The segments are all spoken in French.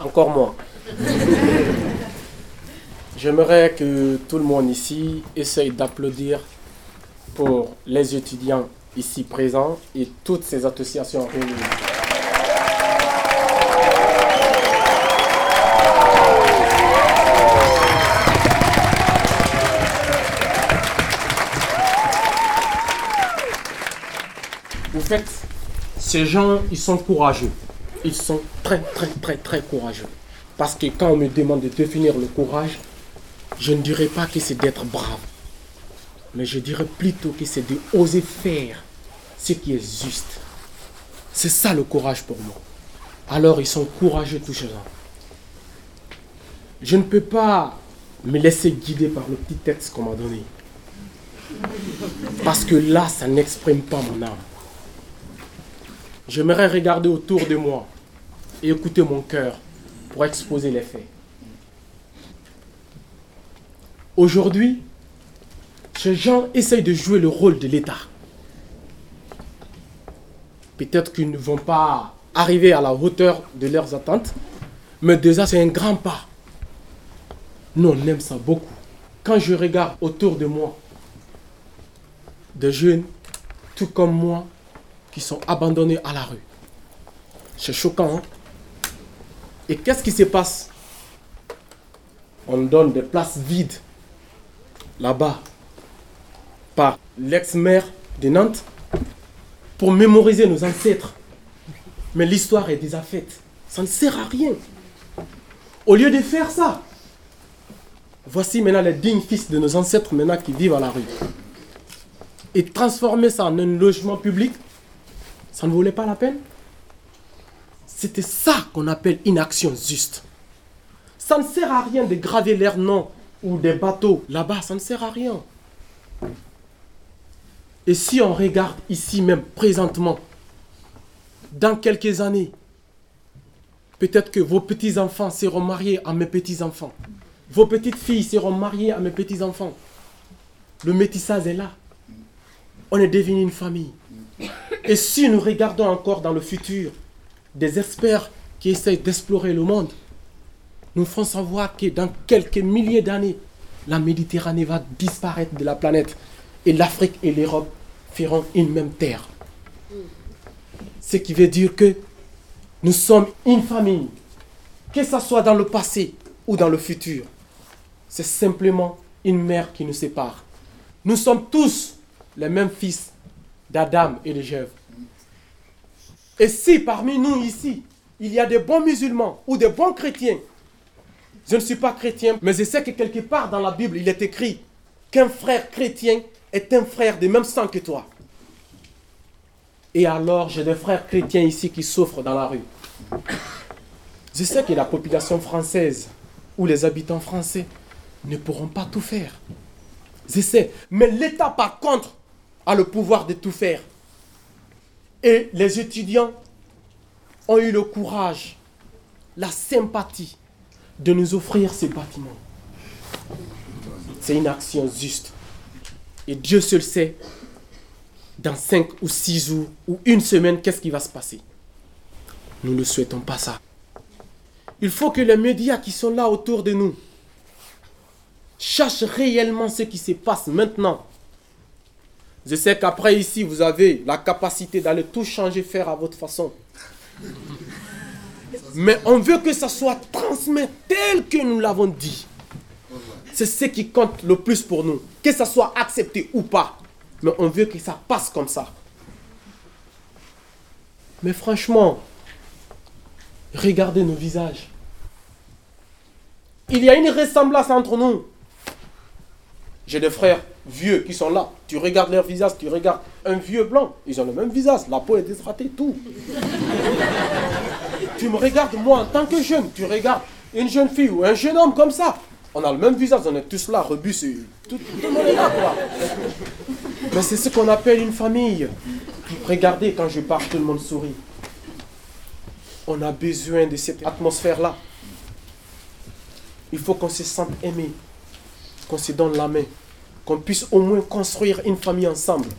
encore moi. J'aimerais que tout le monde ici essaye d'applaudir pour les étudiants ici présents et toutes ces associations réunies. Vous faites, ces gens, ils sont courageux. Ils sont très, très, très, très courageux. Parce que quand on me demande de définir le courage, je ne dirais pas que c'est d'être brave. Mais je dirais plutôt que c'est de oser faire ce qui est juste. C'est ça le courage pour moi. Alors ils sont courageux tous ces gens. Je ne peux pas me laisser guider par le petit texte qu'on m'a donné. Parce que là, ça n'exprime pas mon âme. J'aimerais regarder autour de moi et écouter mon cœur pour exposer les faits. Aujourd'hui, ces gens essayent de jouer le rôle de l'État. Peut-être qu'ils ne vont pas arriver à la hauteur de leurs attentes, mais déjà c'est un grand pas. Nous, on aime ça beaucoup. Quand je regarde autour de moi, des jeunes, tout comme moi, qui sont abandonnés à la rue. C'est choquant. Hein? Et qu'est-ce qui se passe? On donne des places vides là-bas par l'ex-maire de Nantes pour mémoriser nos ancêtres. Mais l'histoire est déjà faite. Ça ne sert à rien. Au lieu de faire ça, voici maintenant les dignes fils de nos ancêtres maintenant qui vivent à la rue. Et transformer ça en un logement public, ça ne valait pas la peine? C'était ça qu'on appelle une action juste. Ça ne sert à rien de graver leur nom ou des bateaux là-bas, ça ne sert à rien. Et si on regarde ici même présentement, dans quelques années, peut-être que vos petits-enfants seront mariés à mes petits-enfants. Vos petites filles seront mariées à mes petits-enfants. Le métissage est là. On est devenu une famille. Et si nous regardons encore dans le futur des experts qui essayent d'explorer le monde, nous ferons savoir que dans quelques milliers d'années, la Méditerranée va disparaître de la planète et l'Afrique et l'Europe feront une même terre. Ce qui veut dire que nous sommes une famille, que ce soit dans le passé ou dans le futur. C'est simplement une mère qui nous sépare. Nous sommes tous les mêmes fils d'Adam et de Jève. Et si parmi nous ici, il y a des bons musulmans ou des bons chrétiens, je ne suis pas chrétien, mais je sais que quelque part dans la Bible, il est écrit qu'un frère chrétien est un frère de même sang que toi. Et alors, j'ai des frères chrétiens ici qui souffrent dans la rue. Je sais que la population française ou les habitants français ne pourront pas tout faire. Je sais. Mais l'État, par contre, a le pouvoir de tout faire. Et les étudiants ont eu le courage, la sympathie de nous offrir ces bâtiments. C'est une action juste. Et Dieu seul sait, dans cinq ou six jours ou une semaine, qu'est-ce qui va se passer. Nous ne souhaitons pas ça. Il faut que les médias qui sont là autour de nous cherchent réellement ce qui se passe maintenant je sais qu'après ici, vous avez la capacité d'aller tout changer, faire à votre façon. Mais on veut que ça soit transmis tel que nous l'avons dit. C'est ce qui compte le plus pour nous. Que ça soit accepté ou pas. Mais on veut que ça passe comme ça. Mais franchement, regardez nos visages. Il y a une ressemblance entre nous. J'ai des frères vieux qui sont là. Tu regardes leur visage, tu regardes un vieux blanc. Ils ont le même visage, la peau est déshydratée, tout. tu me regardes, moi, en tant que jeune, tu regardes une jeune fille ou un jeune homme comme ça. On a le même visage, on est tous là, rebus, tout le monde est là, quoi. Mais c'est ce qu'on appelle une famille. Regardez, quand je parle, tout le monde sourit. On a besoin de cette atmosphère-là. Il faut qu'on se sente aimé qu'on se donne la main, qu'on puisse au moins construire une famille ensemble.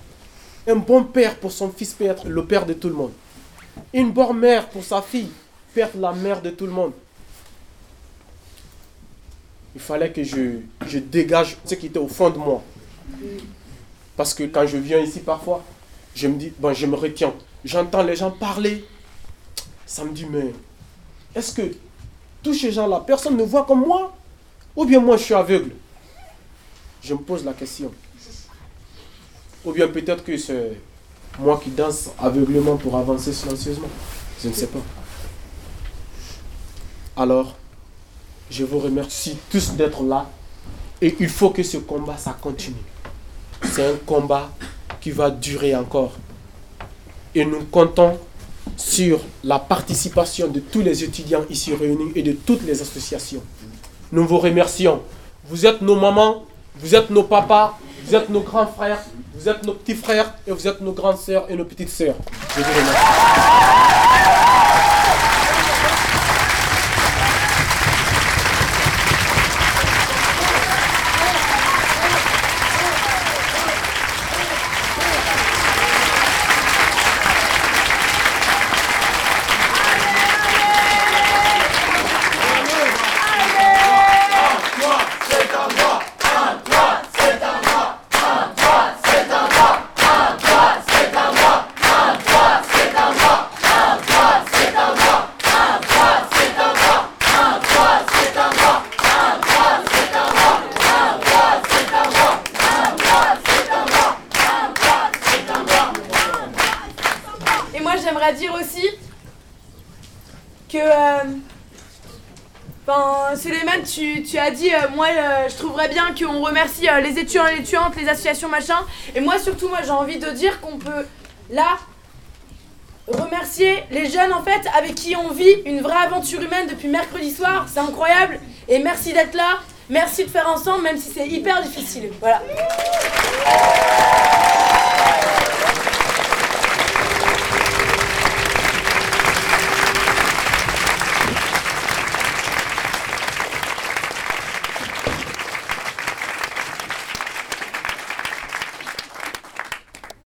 Un bon père pour son fils peut être le père de tout le monde. Une bonne mère pour sa fille peut être la mère de tout le monde. il fallait que je, je dégage ce qui était au fond de moi. Parce que quand je viens ici parfois, je me dis, bon, je me retiens. J'entends les gens parler. Ça me dit, mais est-ce que tous ces gens-là, personne ne voit comme moi? Ou bien moi, je suis aveugle? Je me pose la question. Ou bien peut-être que c'est moi qui danse aveuglément pour avancer silencieusement. Je ne sais pas. Alors, je vous remercie tous d'être là. Et il faut que ce combat, ça continue. C'est un combat qui va durer encore. Et nous comptons sur la participation de tous les étudiants ici réunis et de toutes les associations. Nous vous remercions. Vous êtes nos mamans, vous êtes nos papas, vous êtes nos grands frères, vous êtes nos petits frères et vous êtes nos grandes sœurs et nos petites sœurs. Je vous remercie. Tu, as dit, euh, moi, euh, je trouverais bien qu'on remercie euh, les étudiants et les étudiantes, les associations, machin. Et moi, surtout, moi, j'ai envie de dire qu'on peut, là, remercier les jeunes, en fait, avec qui on vit une vraie aventure humaine depuis mercredi soir. C'est incroyable. Et merci d'être là. Merci de faire ensemble, même si c'est hyper difficile. Voilà.